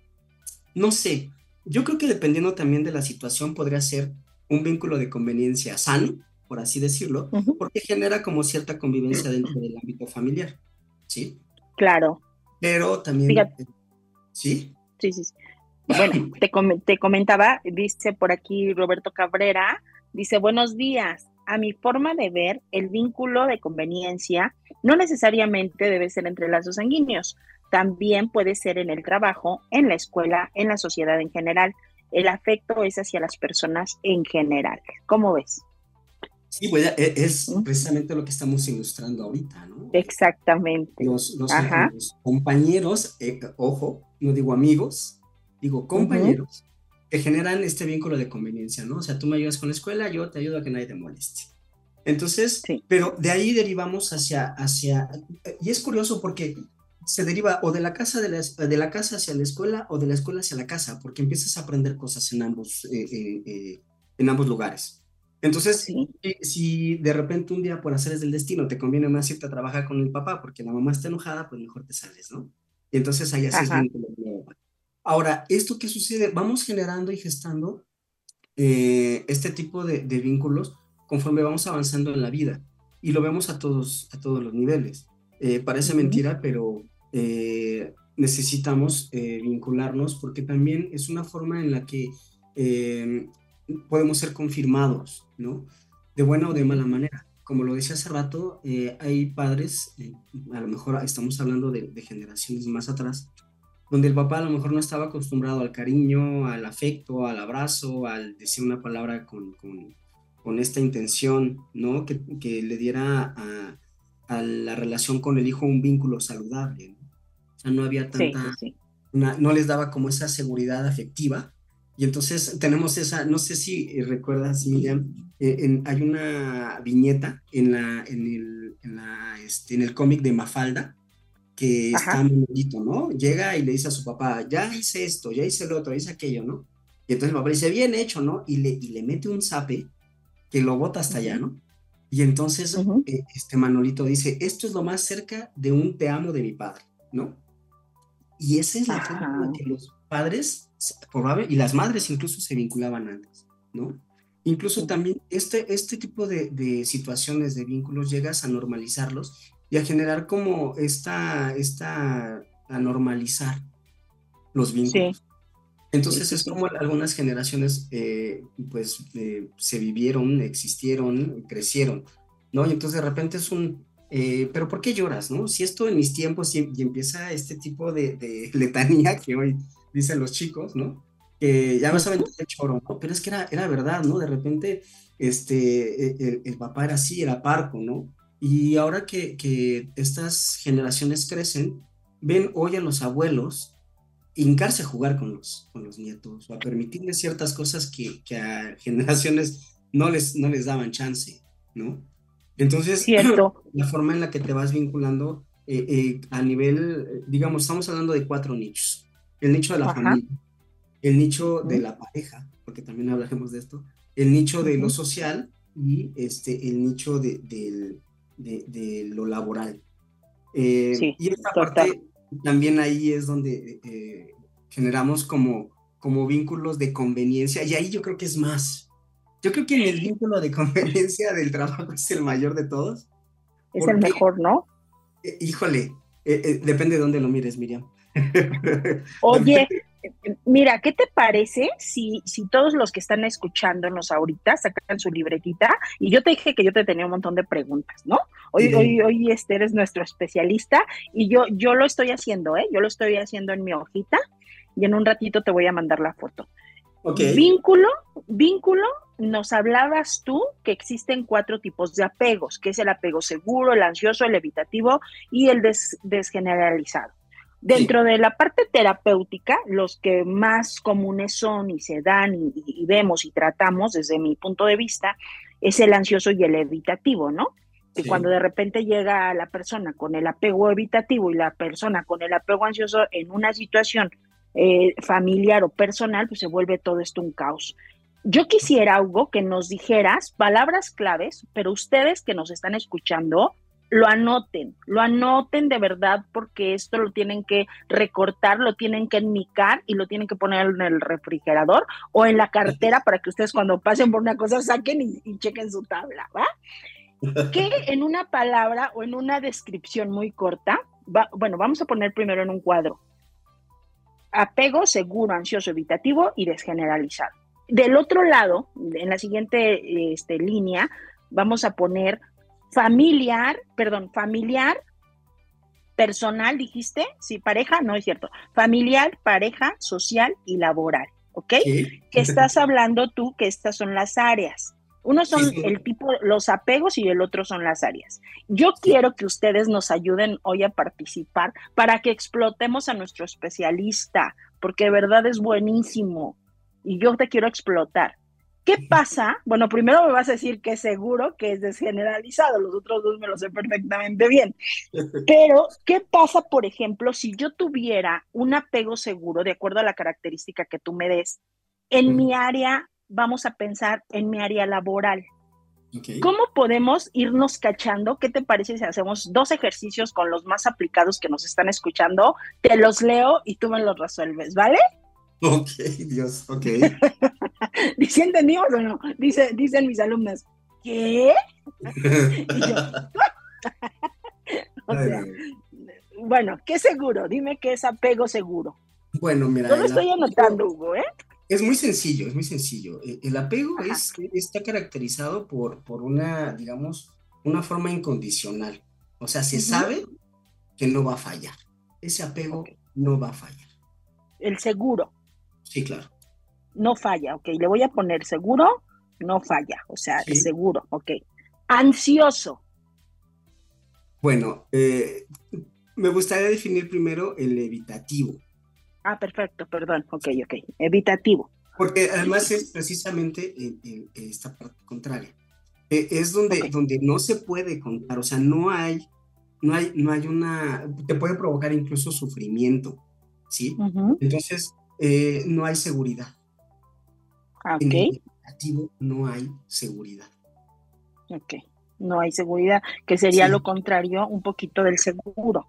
no sé, yo creo que dependiendo también de la situación podría ser un vínculo de conveniencia sano, por así decirlo, porque genera como cierta convivencia dentro del ámbito familiar, ¿sí? Claro. Pero también ¿Sí? Sí, sí. Bueno, te, te comentaba, dice por aquí Roberto Cabrera, dice, buenos días. A mi forma de ver, el vínculo de conveniencia no necesariamente debe ser entre lazos sanguíneos, también puede ser en el trabajo, en la escuela, en la sociedad en general. El afecto es hacia las personas en general. ¿Cómo ves? Sí, pues es precisamente lo que estamos ilustrando ahorita, ¿no? Exactamente. Los, compañeros, eh, ojo, no digo amigos, digo compañeros, que generan este vínculo de conveniencia, ¿no? O sea, tú me ayudas con la escuela, yo te ayudo a que nadie te moleste. Entonces, pero de ahí derivamos hacia, hacia, y es curioso porque se deriva o de la casa de la, de la casa hacia la escuela o de la escuela hacia la casa, porque empiezas a aprender cosas en ambos, eh, eh, eh, en ambos lugares. Entonces, si de repente un día por hacer del destino te conviene más irte a trabajar con el papá porque la mamá está enojada, pues mejor te sales, ¿no? Y entonces ahí haces vínculo Ahora, ¿esto qué sucede? Vamos generando y gestando este tipo de, de, vínculos conforme vamos avanzando en la vida y lo vemos a todos, a todos los niveles. parece mentira, pero eh, necesitamos eh, vincularnos porque también es una forma en la que eh, podemos ser confirmados, ¿no? De buena o de mala manera. Como lo decía hace rato, hay padres, a lo mejor estamos hablando de, generaciones más atrás, donde el papá a lo mejor no estaba acostumbrado al cariño, al afecto, al abrazo, al decir una palabra con, con, con esta intención, ¿no? Que, que le diera a, a, la relación con el hijo un vínculo saludable no había tanta, no les daba como esa seguridad afectiva. Y entonces tenemos esa, no sé si recuerdas, Miriam, eh, hay una viñeta en, la, en el, en este, en el cómic de Mafalda, que está muy bonito, ¿no? Llega y le dice a su papá, ya hice esto, ya hice lo otro, hice aquello, ¿no? Y entonces el papá dice, bien hecho, ¿no? Y le, y le mete un zape que lo bota hasta allá, ¿no? Y entonces eh, este Manolito dice, esto es lo más cerca de un te amo de mi padre, ¿no? Y esa es la forma en que los padres, probable, y las madres incluso se vinculaban antes, ¿no? Incluso también este, este tipo de, de, situaciones de vínculos llegas a normalizarlos y a generar como esta, esta a normalizar los vínculos. Entonces es como algunas generaciones eh, pues eh, se vivieron, existieron, crecieron, ¿no? Y entonces de repente es un, eh, pero ¿por qué lloras, no? Si esto en mis tiempos y, empieza este tipo de, letanía que hoy dicen los chicos, ¿no? Que ya no saben de choro, ¿no? Pero es que era, era verdad, ¿no? De repente, este, e, el, papá era así, era parco, ¿no? Y ahora que, que, estas generaciones crecen, ven hoy a los abuelos hincarse a jugar con los, con los nietos o a permitirles ciertas cosas que, que a generaciones no les, no les daban chance, ¿no? Entonces, la forma en la que te vas vinculando eh, eh, a nivel, digamos, estamos hablando de cuatro nichos. El nicho de la familia, el nicho de la pareja, porque también hablaremos de esto, el nicho de lo social y este, el nicho de, de, lo laboral. Eh, y esta parte también ahí es donde generamos como, como vínculos de conveniencia y ahí yo creo que es más, yo creo que el vínculo de conveniencia del trabajo es el mayor de todos. Es el mejor, ¿no? Eh, híjole, eh, eh, depende de dónde lo mires, Miriam. Oye, mira, ¿qué te parece si, si todos los que están escuchándonos ahorita sacan su libretita? Y yo te dije que yo te tenía un montón de preguntas, ¿no? Hoy, hoy, hoy este eres nuestro especialista y yo, yo lo estoy haciendo, ¿eh? Yo lo estoy haciendo en mi hojita y en un ratito te voy a mandar la foto. Vínculo, vínculo, nos hablabas tú que existen cuatro tipos de apegos, que es el apego seguro, el ansioso, el evitativo y el desgeneralizado. Dentro de la parte terapéutica, los que más comunes son y se dan y, vemos y tratamos desde mi punto de vista es el ansioso y el evitativo, ¿no? Que cuando de repente llega la persona con el apego evitativo y la persona con el apego ansioso en una situación eh, familiar o personal, pues se vuelve todo esto un caos. Yo quisiera, Hugo, que nos dijeras palabras claves, pero ustedes que nos están escuchando, lo anoten, lo anoten de verdad porque esto lo tienen que recortar, lo tienen que enmicar y lo tienen que poner en el refrigerador o en la cartera para que ustedes cuando pasen por una cosa saquen y, chequen su tabla, ¿va? Que en una palabra o en una descripción muy corta, bueno, vamos a poner primero en un cuadro apego seguro, ansioso, evitativo y desgeneralizado. Del otro lado, en la siguiente este, línea, vamos a poner familiar, perdón, familiar, personal, dijiste, sí, pareja, no es cierto, familiar, pareja, social y laboral, ¿ok? Que estás hablando tú que estas son las áreas. Uno son el tipo, los apegos y el otro son las áreas. Yo quiero que ustedes nos ayuden hoy a participar para que explotemos a nuestro especialista, porque de verdad es buenísimo y yo te quiero explotar. ¿Qué pasa? Bueno, primero me vas a decir que seguro que es desgeneralizado, los otros dos me lo sé perfectamente bien. Pero, ¿qué pasa, por ejemplo, si yo tuviera un apego seguro, de acuerdo a la característica que tú me des, en mi área, vamos a pensar en mi área laboral? ¿Cómo podemos irnos cachando? ¿Qué te parece si hacemos dos ejercicios con los más aplicados que nos están escuchando? Te los leo y tú me los resuelves, ¿vale? Ok, Dios, ok. ¿Dice entendimos o no? Dice, dicen mis alumnas, ¿qué? bueno, ¿qué seguro? Dime qué es apego seguro. Bueno, mira. Yo lo estoy anotando, Hugo, ¿eh? Es muy sencillo, es muy sencillo. E, el apego es, está caracterizado por, por una, digamos, una forma incondicional. O sea, se sabe que no va a fallar. Ese apego no va a fallar. El seguro. Sí, claro. No falla, ok. Le voy a poner seguro, no falla. O sea, seguro, ok. Ansioso. Bueno, eh, me gustaría definir primero el evitativo. Ah, perfecto, perdón. Ok, ok. Evitativo. Porque además es precisamente esta parte contraria. E, es donde, donde no se puede contar, o sea, no hay, no hay, no hay una, te puede provocar incluso sufrimiento, ¿sí? Entonces, eh, no hay seguridad. Ah, en el evitativo no hay seguridad. Ok, no hay seguridad, que sería lo contrario un poquito del seguro.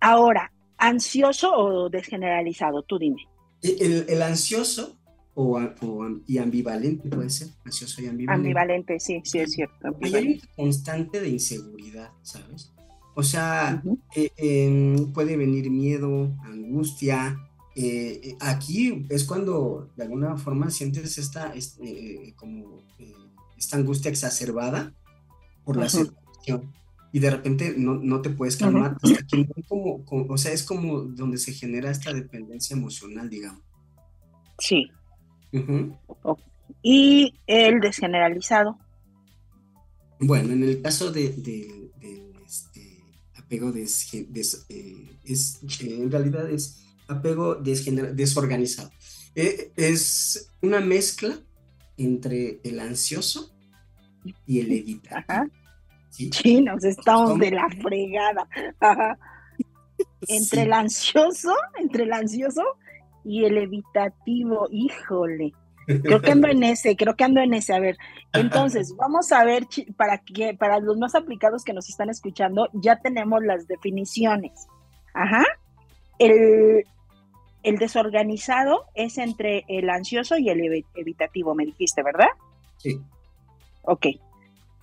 Ahora, ¿ansioso o desgeneralizado? Tú dime. El, ansioso o, y ambivalente puede ser, ansioso y ambivalente. Ambivalente, sí, sí es cierto. Hay un constante de inseguridad, ¿sabes? O sea, eh, em, puede venir miedo, angustia, eh, eh, aquí es cuando de alguna forma sientes esta, eh, como, esta angustia exacerbada por la situación y de repente no, te puedes calmar. como, o sea, es como donde se genera esta dependencia emocional, digamos. Sí. Y el desgeneralizado. Bueno, en el caso de, este, apego es, en realidad es apego desorganizado. Eh, es una mezcla entre el ansioso y el evitativo. ¿Sí? nos estamos de la fregada. Entre el ansioso, entre el ansioso y el evitativo, híjole. Creo que ando en ese, creo que ando en ese. A ver, entonces, vamos a ver para que para los más aplicados que nos están escuchando, ya tenemos las definiciones. Ajá. El, el desorganizado es entre el ansioso y el evitativo, me dijiste, ¿verdad? Sí. Ok,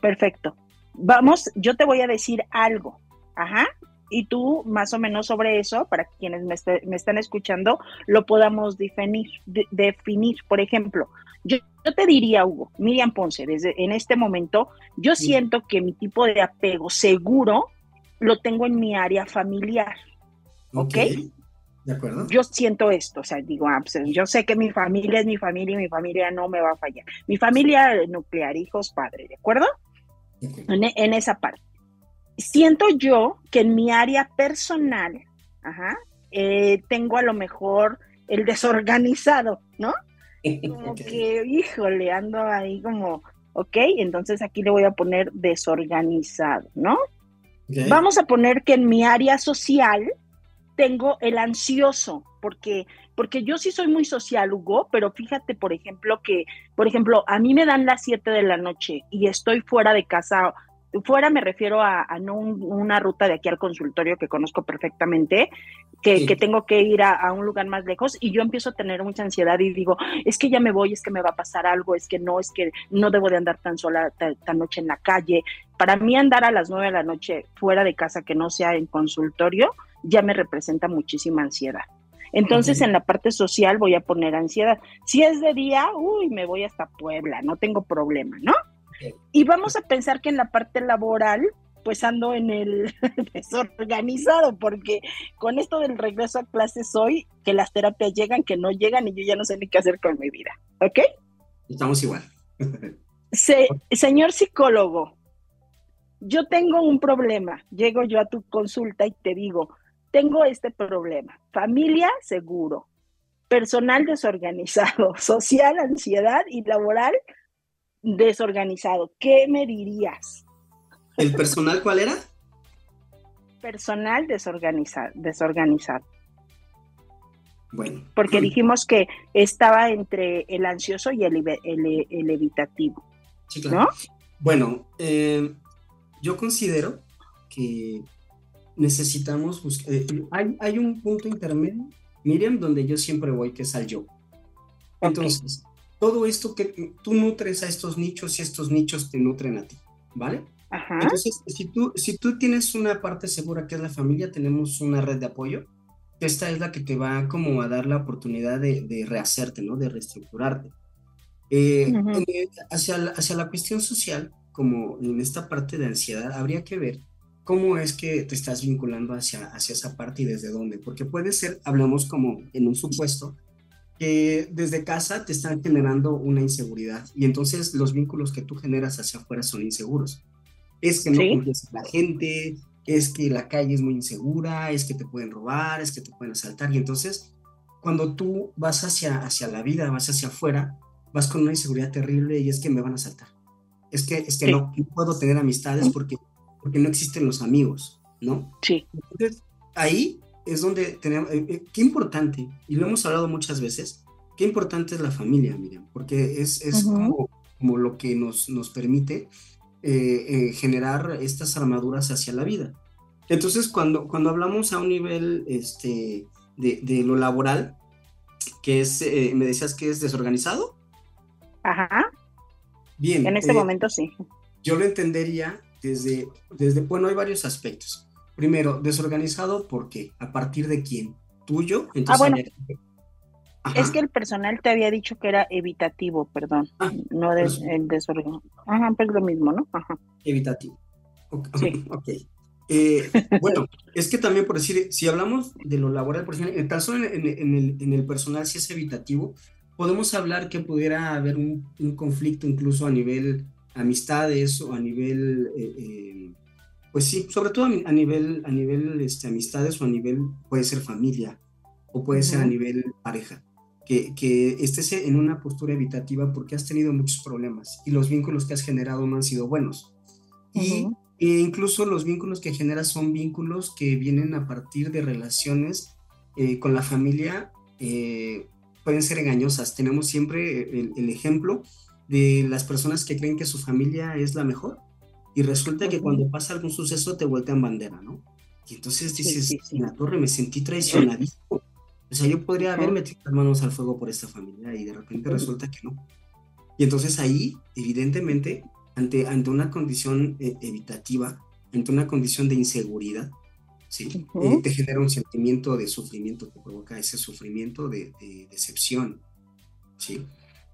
perfecto. Vamos, yo te voy a decir algo, ajá, y tú más o menos sobre eso, para quienes me, me están escuchando, lo podamos definir. definir. Por ejemplo, yo, te diría, Hugo, Miriam Ponce, desde en este momento, yo siento que mi tipo de apego seguro lo tengo en mi área familiar. ¿Ok? Yo siento esto, o sea, digo, ah, pues, yo sé que mi familia es mi familia y mi familia no me va a fallar. Mi familia nuclear, hijos, padres, ¿de acuerdo? En, esa parte. Siento yo que en mi área personal, ajá, eh, tengo a lo mejor el desorganizado, ¿no? Como que, híjole, ando ahí como, ok, entonces aquí le voy a poner desorganizado, ¿no? Vamos a poner que en mi área social, tengo el ansioso, porque, porque yo sí soy muy social, Hugo, pero fíjate, por ejemplo, que, por ejemplo, a mí me dan las 7 de la noche y estoy fuera de casa. Fuera me refiero a, no una ruta de aquí al consultorio que conozco perfectamente, que, tengo que ir a, un lugar más lejos y yo empiezo a tener mucha ansiedad y digo, es que ya me voy, es que me va a pasar algo, es que no, es que no debo de andar tan sola tan noche en la calle. Para mí andar a las 9 de la noche fuera de casa que no sea en consultorio, ya me representa muchísima ansiedad. Entonces, en la parte social voy a poner ansiedad. Si es de día, uy, me voy hasta Puebla, no tengo problema, ¿no? Y vamos a pensar que en la parte laboral, pues ando en el desorganizado, porque con esto del regreso a clases hoy, que las terapias llegan, que no llegan y yo ya no sé ni qué hacer con mi vida, ¿ok? Estamos igual. señor psicólogo, yo tengo un problema, llego yo a tu consulta y te digo, tengo este problema, familia seguro, personal desorganizado, social ansiedad y laboral desorganizado. ¿Qué me dirías? ¿El personal cuál era? Personal desorganizado. desorganizado. Bueno. Porque dijimos que estaba entre el ansioso y el, el, evitativo. Sí, claro. ¿no? Bueno, eh, yo considero que necesitamos buscar. Eh, hay, hay, un punto intermedio, Miriam, donde yo siempre voy, que es al yo. Entonces, todo esto que tú nutres a estos nichos y estos nichos te nutren a ti, ¿vale? Ajá. Entonces, si tú, si tú tienes una parte segura que es la familia, tenemos una red de apoyo. Esta es la que te va como a dar la oportunidad de, de rehacerte, ¿no? De reestructurarte. Eh, hacia, la, hacia la cuestión social, como en esta parte de ansiedad, habría que ver cómo es que te estás vinculando hacia, hacia esa parte y desde dónde. Porque puede ser, hablamos como en un supuesto, que desde casa te están generando una inseguridad y entonces los vínculos que tú generas hacia afuera son inseguros. Es que no confías en la gente, es que la calle es muy insegura, es que te pueden robar, es que te pueden asaltar y entonces cuando tú vas hacia, hacia la vida, vas hacia afuera, vas con una inseguridad terrible y es que me van a asaltar. Es que, es que no, puedo tener amistades porque, porque no existen los amigos, ¿no? Sí. Entonces, ahí es donde tenemos, eh, eh, qué importante, y lo hemos hablado muchas veces, qué importante es la familia, Miriam, porque es, es como, como, lo que nos, nos permite eh, generar estas armaduras hacia la vida. Entonces, cuando, cuando hablamos a un nivel este, de, de lo laboral, que es, me decías que es desorganizado. Ajá. Bien. En este momento sí. Yo lo entendería desde, desde, bueno, hay varios aspectos. Primero, desorganizado, ¿por qué? ¿A partir de quién? ¿Tuyo? ah, bueno. Es que el personal te había dicho que era evitativo, perdón, ah, no el desorganizado. Ajá, pero lo mismo, ¿no? Ajá. Evitativo. Sí. ok. Eh, bueno, es que también por decir, si hablamos de lo laboral, por ejemplo, en el caso en, el, en el personal, si es evitativo, podemos hablar que pudiera haber un, un conflicto incluso a nivel amistades o a nivel eh, eh, pues sí, sobre todo a nivel, a nivel este, amistades o a nivel, puede ser familia o puede ser a nivel pareja, que, que estés en una postura evitativa porque has tenido muchos problemas y los vínculos que has generado no han sido buenos. Y e incluso los vínculos que generas son vínculos que vienen a partir de relaciones eh, con la familia, pueden ser engañosas. Tenemos siempre el, el ejemplo de las personas que creen que su familia es la mejor y resulta que cuando pasa algún suceso te voltean bandera, ¿no? Y entonces dices, en la torre me sentí traicionadísimo. O sea, yo podría haber metido las manos al fuego por esta familia y de repente resulta que no. Y entonces ahí, evidentemente, ante, ante una condición eh, evitativa, ante una condición de inseguridad, ¿sí? Eh, te genera un sentimiento de sufrimiento, te provoca ese sufrimiento de, decepción, ¿sí?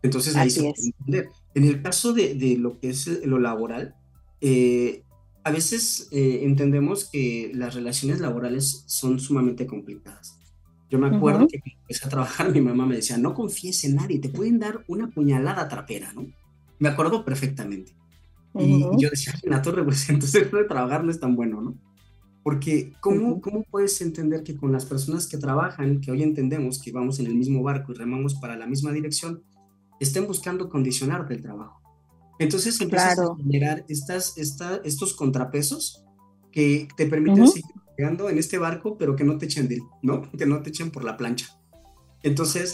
Entonces ahí se puede entender. En el caso de, de, lo que es lo laboral, eh, a veces eh, entendemos que las relaciones laborales son sumamente complicadas. Yo me acuerdo que cuando empecé a trabajar, mi mamá me decía, no confíes en nadie, te pueden dar una puñalada trapera, ¿no? Me acuerdo perfectamente. Y yo decía, en la torre, pues entonces de trabajar no es tan bueno, ¿no? Porque ¿cómo, ¿cómo puedes entender que con las personas que trabajan, que hoy entendemos que vamos en el mismo barco y remamos para la misma dirección, estén buscando condicionarte el trabajo? Entonces empiezas a generar estas, estos contrapesos que te permiten seguir navegando en este barco, pero que no te echen de, ¿no? Que no te echen por la plancha. Entonces,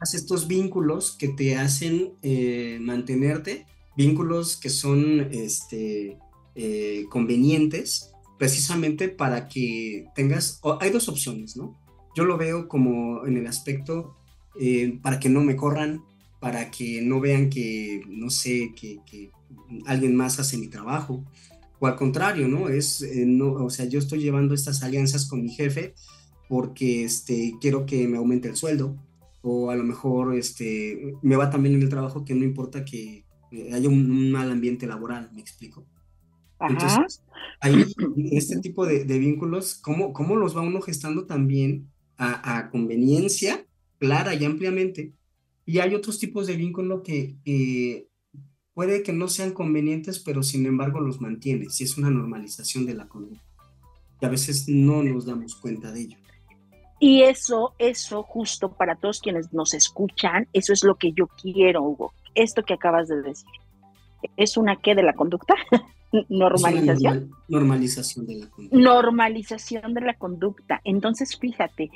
haces estos vínculos que te hacen eh, mantenerte, vínculos que son este, eh, convenientes, precisamente para que tengas, hay dos opciones, ¿no? Yo lo veo como en el aspecto eh, para que no me corran, para que no vean que, no sé, que, alguien más hace mi trabajo. O al contrario, ¿no? Es, eh, no, o sea, yo estoy llevando estas alianzas con mi jefe porque este, quiero que me aumente el sueldo, o a lo mejor este, me va también en el trabajo que no importa que haya un, mal ambiente laboral, me explico. Entonces, ahí, este tipo de, vínculos, ¿cómo, ¿cómo, los va uno gestando también a, conveniencia clara y ampliamente? Y hay otros tipos de vínculo que puede que no sean convenientes, pero sin embargo los mantiene, si es una normalización de la conducta. Y a veces no nos damos cuenta de ello. Y eso, eso justo para todos quienes nos escuchan, eso es lo que yo quiero, Hugo. Esto que acabas de decir. ¿Es una qué de la conducta? normalización. normalización de la conducta. Normalización de la conducta. Entonces, fíjate,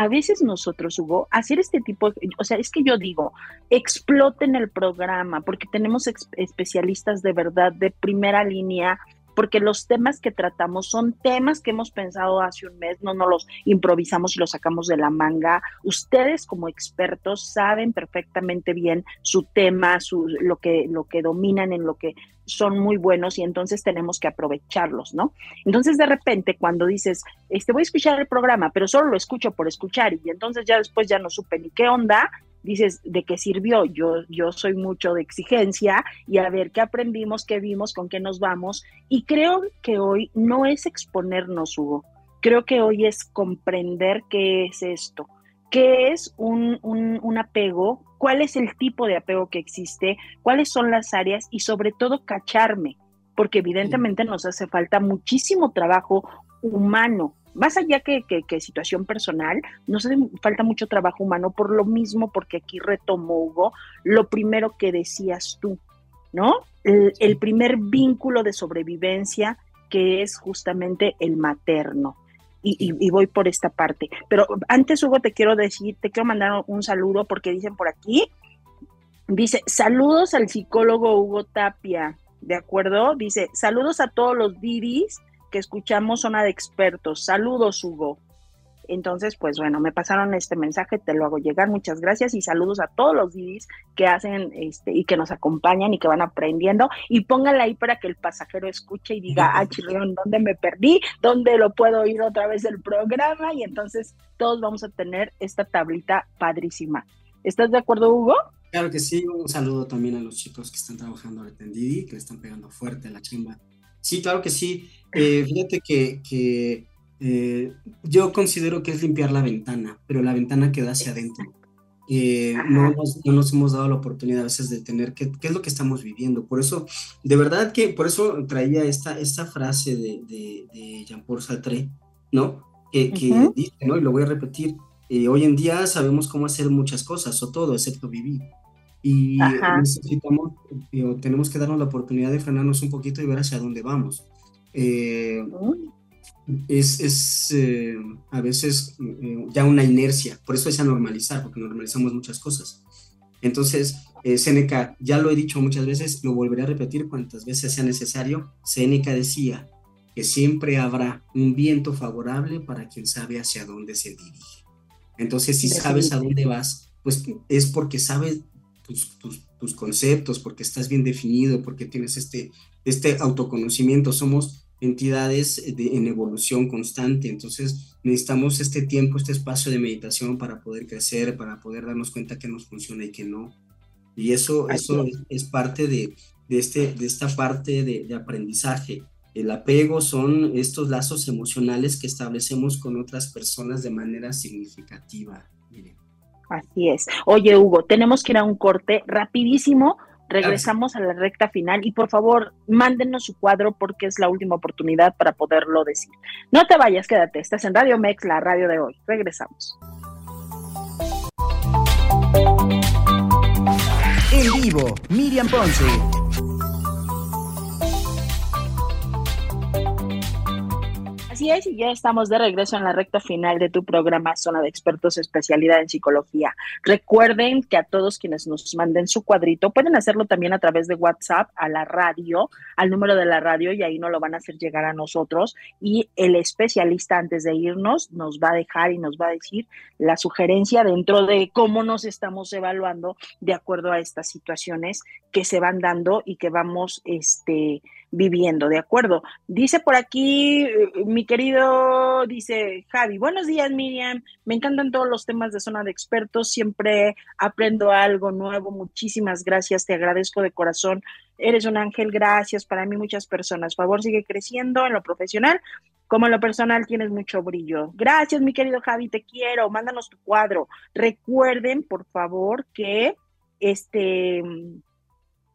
a veces nosotros, Hugo, hacer este tipo, de, o sea, es que yo digo, exploten el programa, porque tenemos especialistas de verdad de primera línea porque los temas que tratamos son temas que hemos pensado hace un mes, no nos los improvisamos y los sacamos de la manga. Ustedes como expertos saben perfectamente bien su tema, su, lo, que, lo que dominan, en lo que son muy buenos y entonces tenemos que aprovecharlos, ¿no? Entonces de repente cuando dices, este voy a escuchar el programa, pero solo lo escucho por escuchar y entonces ya después ya no supe ni qué onda, dices, ¿de qué sirvió? Yo, yo soy mucho de exigencia y a ver qué aprendimos, qué vimos, con qué nos vamos. Y creo que hoy no es exponernos, Hugo. Creo que hoy es comprender qué es esto, qué es un, un, apego, cuál es el tipo de apego que existe, cuáles son las áreas y sobre todo cacharme, porque evidentemente nos hace falta muchísimo trabajo humano más allá que, que, situación personal, nos hace falta mucho trabajo humano por lo mismo, porque aquí retomo, Hugo, lo primero que decías tú, ¿no? El, primer vínculo de sobrevivencia que es justamente el materno. Y, voy por esta parte. Pero antes, Hugo, te quiero decir, te quiero mandar un saludo porque dicen por aquí, dice, saludos al psicólogo Hugo Tapia, ¿de acuerdo? Dice, saludos a todos los diris que escuchamos zona de expertos. Saludos, Hugo. Entonces, pues bueno, me pasaron este mensaje, te lo hago llegar. Muchas gracias y saludos a todos los DIDIs que hacen este y que nos acompañan y que van aprendiendo. Y póngala ahí para que el pasajero escuche y diga, ah, chirrión, ¿dónde me perdí? ¿Dónde lo puedo oír otra vez el programa? Y entonces todos vamos a tener esta tablita padrísima. ¿Estás de acuerdo, Hugo? Claro que sí. Un saludo también a los chicos que están trabajando ahorita en Didi, que le están pegando fuerte la chimba. Sí, claro que sí. Eh, fíjate que, eh, yo considero que es limpiar la ventana, pero la ventana queda hacia adentro. Eh, no, nos, hemos dado la oportunidad a veces de tener qué, qué es lo que estamos viviendo. Por eso, de verdad que por eso traía esta, esta frase de, de, Jean-Paul Sartre, ¿no? Que, dice, ¿no? Y lo voy a repetir, hoy en día sabemos cómo hacer muchas cosas, o todo, excepto vivir. Y necesitamos, tenemos que darnos la oportunidad de frenarnos un poquito y ver hacia dónde vamos. Eh, es, es eh, a veces eh, ya una inercia, por eso es a normalizar, porque normalizamos muchas cosas. Entonces, Seneca, ya lo he dicho muchas veces, lo volveré a repetir cuantas veces sea necesario, Seneca decía que siempre habrá un viento favorable para quien sabe hacia dónde se dirige. Entonces, si sabes a dónde vas, pues es porque sabes tus, tus, tus conceptos, porque estás bien definido, porque tienes este, este autoconocimiento. Somos entidades en evolución constante, entonces necesitamos este tiempo, este espacio de meditación para poder crecer, para poder darnos cuenta que nos funciona y que no. Y eso, eso es, parte de, de, este, de esta parte de, de aprendizaje. El apego son estos lazos emocionales que establecemos con otras personas de manera significativa. Así es. Oye, Hugo, tenemos que ir a un corte rapidísimo. Regresamos a la recta final y por favor, mándenos su cuadro porque es la última oportunidad para poderlo decir. No te vayas, quédate. Estás en Radio Mex, la radio de hoy. Regresamos. En vivo, Miriam Ponce. Así es, y ya estamos de regreso en la recta final de tu programa Zona de Expertos Especialidad en Psicología. Recuerden que a todos quienes nos manden su cuadrito pueden hacerlo también a través de WhatsApp a la radio, al número de la radio, y ahí no lo van a hacer llegar a nosotros. Y el especialista, antes de irnos, nos va a dejar y nos va a decir la sugerencia dentro de cómo nos estamos evaluando de acuerdo a estas situaciones que se van dando y que vamos este, viviendo, ¿de acuerdo? Dice por aquí eh, mi querido, dice Javi, buenos días Miriam, me encantan todos los temas de zona de expertos, siempre aprendo algo nuevo, muchísimas gracias, te agradezco de corazón, eres un ángel, gracias. Para mí muchas personas, favor sigue creciendo en lo profesional, como en lo personal tienes mucho brillo. Gracias mi querido Javi, te quiero, mándanos tu cuadro. Recuerden, por favor, que este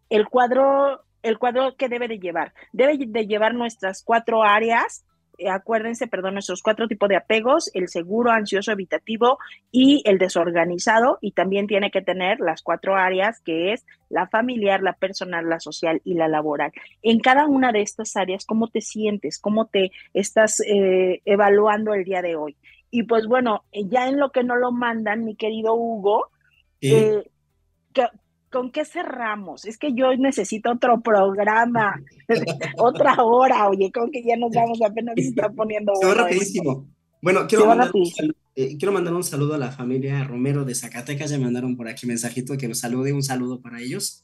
el cuadro el cuadro que debe de llevar. Debe de llevar nuestras cuatro áreas, eh, acuérdense, perdón, nuestros cuatro tipos de apegos, el seguro, ansioso, evitativo y el desorganizado. Y también tiene que tener las cuatro áreas, que es la familiar, la personal, la social y la laboral. En cada una de estas áreas, ¿cómo te sientes? ¿Cómo te estás eh, evaluando el día de hoy? Y pues bueno, ya en lo que no lo mandan, mi querido Hugo, eh, ¿con qué cerramos? Es que yo necesito otro programa, otra hora, oye, con que ya nos vamos apenas se está poniendo. Se rapidísimo. Bueno, quiero mandar, un, eh, quiero mandar, un saludo a la familia Romero de Zacatecas, ya me mandaron por aquí mensajito que los salude, un saludo para ellos.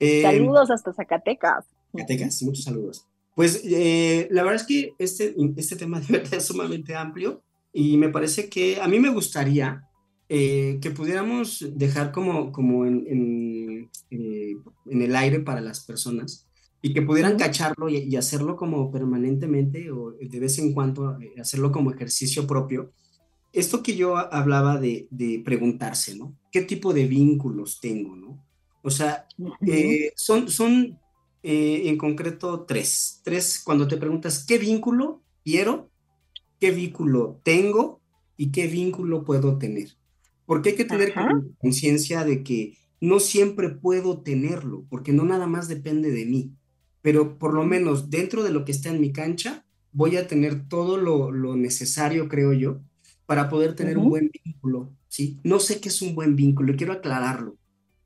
Eh, saludos hasta Zacatecas. Zacatecas, muchos saludos. Pues eh, la verdad es que este, este tema de verdad es sumamente amplio y me parece que a mí me gustaría eh, que pudiéramos dejar como, como en, en, eh, en, el aire para las personas y que pudieran cacharlo y, hacerlo como permanentemente o de vez en cuando eh, hacerlo como ejercicio propio. Esto que yo hablaba de, de preguntarse, ¿no? ¿Qué tipo de vínculos tengo, ¿no? O sea, son, son en concreto tres. Tres, cuando te preguntas, ¿qué vínculo quiero? ¿Qué vínculo tengo? ¿Y qué vínculo puedo tener? Porque hay que tener conciencia de que no siempre puedo tenerlo, porque no nada más depende de mí, pero por lo menos dentro de lo que está en mi cancha, voy a tener todo lo, necesario, creo yo, para poder tener un buen vínculo, ¿sí? No sé qué es un buen vínculo, quiero aclararlo,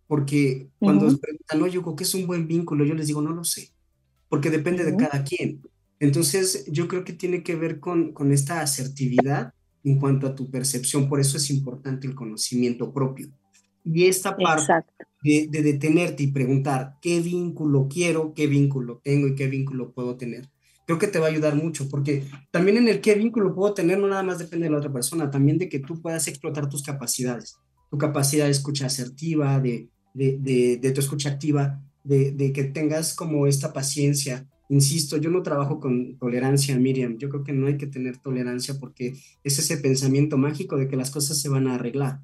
porque cuando uh preguntan, no, yo ¿qué es un buen vínculo? Yo les digo, no lo sé, porque depende de cada quien. Entonces, yo creo que tiene que ver con, con esta asertividad en cuanto a tu percepción. Por eso es importante el conocimiento propio. Y esta parte de, detenerte y preguntar qué vínculo quiero, qué vínculo tengo y qué vínculo puedo tener, creo que te va a ayudar mucho, porque también en el qué vínculo puedo tener no nada más depende de la otra persona, también de que tú puedas explotar tus capacidades, tu capacidad de escucha asertiva, de, de, de tu escucha activa, de, que tengas como esta paciencia, Insisto, yo no trabajo con tolerancia, Miriam. Yo creo que no hay que tener tolerancia porque es ese pensamiento mágico de que las cosas se van a arreglar.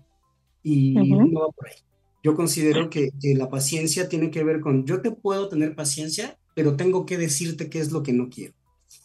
Y no va por ahí. Yo considero que, la paciencia tiene que ver con, yo te puedo tener paciencia, pero tengo que decirte qué es lo que no quiero.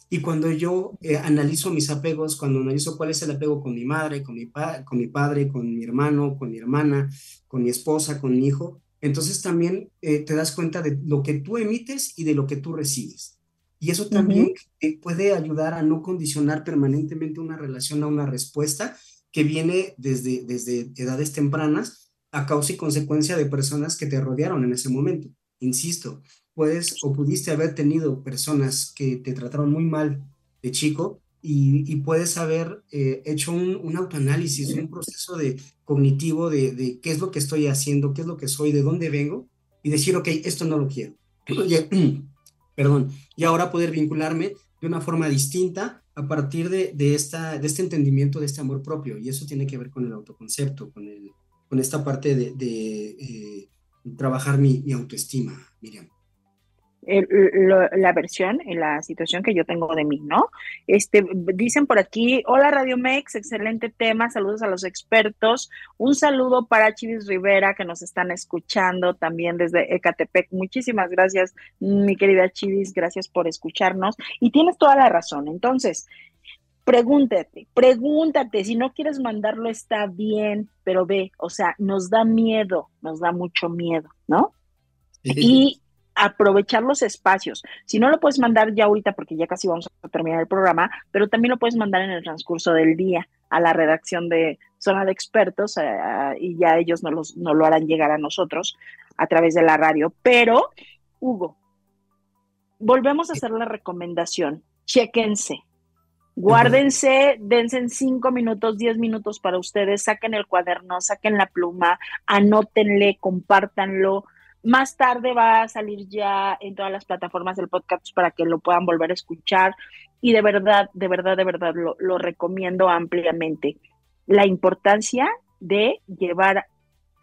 Y cuando yo eh, analizo mis apegos, cuando analizo cuál es el apego con mi madre, con mi, con mi padre, con mi hermano, con mi hermana, con mi esposa, con mi hijo, entonces también eh, te das cuenta de lo que tú emites y de lo que tú recibes. Y eso también puede ayudar a no condicionar permanentemente una relación a una respuesta que viene desde, desde edades tempranas a causa y consecuencia de personas que te rodearon en ese momento. Insisto, puedes o pudiste haber tenido personas que te trataron muy mal de chico y, puedes haber eh, hecho un, un, autoanálisis, un proceso de cognitivo de, de, qué es lo que estoy haciendo, qué es lo que soy, de dónde vengo y decir, ok, esto no lo quiero. perdón, y ahora poder vincularme de una forma distinta a partir de, de, esta, de este entendimiento, de este amor propio. Y eso tiene que ver con el autoconcepto, con, el, con esta parte de, de eh, trabajar mi, mi autoestima, Miriam la versión, en la situación que yo tengo de mí, ¿no? Este, dicen por aquí, hola Radio Mex, excelente tema, saludos a los expertos, un saludo para Chivis Rivera que nos están escuchando también desde Ecatepec, muchísimas gracias, mi querida Chivis, gracias por escucharnos. Y tienes toda la razón, entonces, pregúntate, pregúntate, si no quieres mandarlo está bien, pero ve, o sea, nos da miedo, nos da mucho miedo, ¿no? Y aprovechar los espacios. Si no lo puedes mandar ya ahorita porque ya casi vamos a terminar el programa, pero también lo puedes mandar en el transcurso del día a la redacción de Zona de Expertos eh, y ya ellos no, los, no lo harán llegar a nosotros a través de la radio. Pero, Hugo, volvemos a hacer la recomendación. Chequense. Guárdense, dense en cinco minutos, diez minutos para ustedes, saquen el cuaderno, saquen la pluma, anótenle, compártanlo, Más tarde va a salir ya en todas las plataformas del podcast para que lo puedan volver a escuchar y de verdad, de verdad, de verdad lo, lo recomiendo ampliamente. La importancia de llevar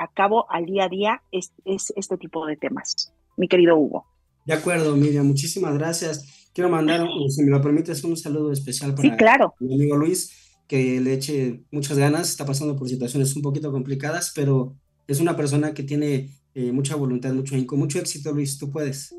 a cabo al día a día es, este tipo de temas, mi querido Hugo. De acuerdo, Miriam, muchísimas gracias. Quiero mandar, si me lo permites, un saludo especial para sí, claro. mi amigo Luis, que le eche muchas ganas, está pasando por situaciones un poquito complicadas, pero es una persona que tiene eh, mucha voluntad, mucho con mucho éxito, Luis, tú puedes.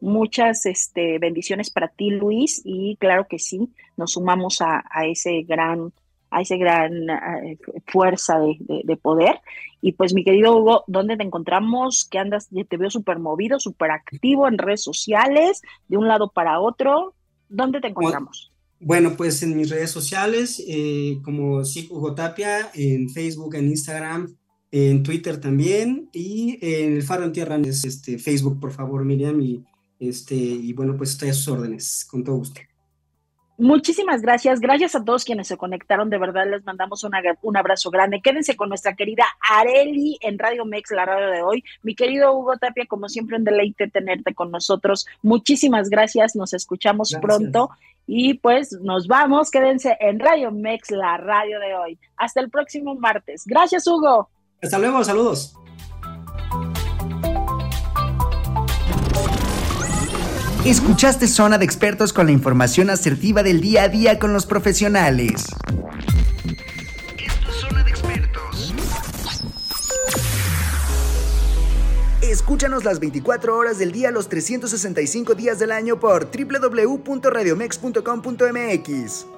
Muchas este, bendiciones para ti, Luis, y claro que sí, nos sumamos a, a ese gran a esa gran eh, fuerza de, poder. Y pues mi querido Hugo, ¿dónde te encontramos? Que andas, te veo súper movido, súper activo en redes sociales, de un lado para otro. ¿Dónde te encontramos? Bueno, pues en mis redes sociales, eh, como sí, Hugo Tapia, en Facebook, en Instagram, en Twitter también, y en el Faro en Tierra, es este, Facebook, por favor, Miriam, y, este, y bueno, pues estoy a sus órdenes, con todo gusto. Muchísimas gracias. Gracias a todos quienes se conectaron. De verdad les mandamos un abrazo grande. Quédense con nuestra querida Areli en Radio Mex, la radio de hoy. Mi querido Hugo Tapia, como siempre, un deleite tenerte con nosotros. Muchísimas gracias. Nos escuchamos pronto. Y pues nos vamos. Quédense en Radio Mex, la radio de hoy. Hasta el próximo martes. Gracias, Hugo. Hasta luego. Saludos. Escuchaste Zona de Expertos con la información asertiva del día a día con los profesionales. Esto es Zona de Expertos. Escúchanos las 24 horas del día, los 365 días del año por www.radiomex.com.mx.